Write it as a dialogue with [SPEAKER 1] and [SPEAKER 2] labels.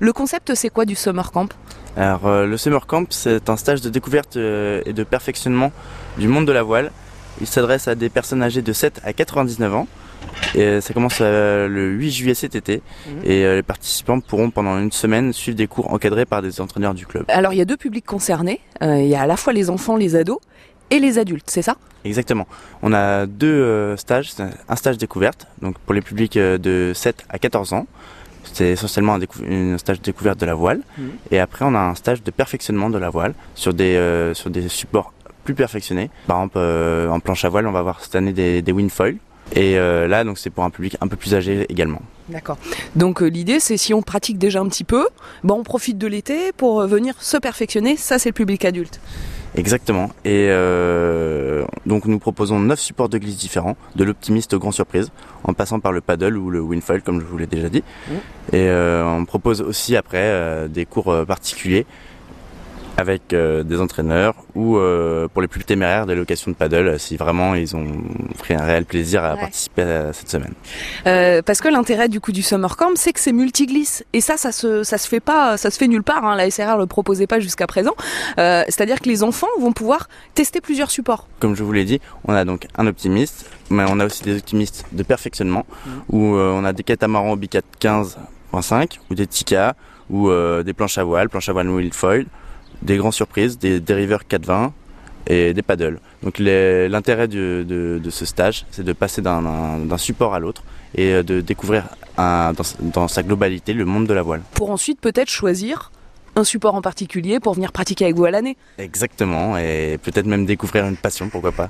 [SPEAKER 1] Le concept, c'est quoi du summer camp?
[SPEAKER 2] Alors, euh, le Summer Camp, c'est un stage de découverte euh, et de perfectionnement du monde de la voile. Il s'adresse à des personnes âgées de 7 à 99 ans. Et ça commence euh, le 8 juillet cet été.
[SPEAKER 1] Mhm.
[SPEAKER 2] Et euh, les participants pourront pendant une semaine suivre des cours encadrés par des entraîneurs du club.
[SPEAKER 1] Alors, il y a deux publics concernés. Euh, il y a à la fois les enfants, les ados et les adultes, c'est ça?
[SPEAKER 2] Exactement. On a deux stages. Un stage découverte, donc pour les publics de 7 à 14 ans. C'est essentiellement un, stage de découverte de la voile.
[SPEAKER 1] Mhm.
[SPEAKER 2] Et après, on a un stage de perfectionnement de la voile sur des, euh, sur des supports plus perfectionnés. Par exemple, euh, en planche à voile, on va avoir cette année des, des windfoils. Et euh, là, donc c'est pour un public un peu plus âgé également.
[SPEAKER 1] D'accord. Donc euh, l'idée, c'est si on pratique déjà un petit peu, ben, on profite de l'été pour venir se perfectionner. Ça, c'est le public adulte.
[SPEAKER 2] Exactement. Et euh, donc nous proposons neuf supports de glisse différents, de l'optimiste au grand surprise, en passant par le paddle ou le windfoil, comme je vous l'ai déjà dit.
[SPEAKER 1] Mhm.
[SPEAKER 2] Et euh, on propose aussi après euh, des cours particuliers avec euh, des entraîneurs ou euh, pour les plus téméraires des locations de paddle euh, si vraiment ils ont pris un réel plaisir à
[SPEAKER 1] Ouais.
[SPEAKER 2] participer à cette semaine.
[SPEAKER 1] Euh, parce que l'intérêt du coup du summer camp, c'est que c'est multiglisse. Et ça, ça se, ça se fait pas, ça se fait nulle part. Hein. La SRR le proposait pas jusqu'à présent. C'est-à-dire que les enfants vont pouvoir tester plusieurs supports.
[SPEAKER 2] Comme je vous l'ai dit, on a donc un optimiste, mais on a aussi des optimistes de perfectionnement, où euh, on a des catamarans Obicat 15.5, ou des Tika, ou des planches à voile, planches à voile wheelfoil, des grands surprises, des dériveurs 420 et des paddles. Donc l'intérêt de, de ce stage, c'est de passer d'un- support à l'autre et euh, de découvrir un- dans, dans sa globalité le monde de la voile.
[SPEAKER 1] Pour ensuite peut-être choisir un support en particulier pour venir pratiquer avec vous à l'année.
[SPEAKER 2] Exactement, et peut-être même découvrir une passion, pourquoi pas.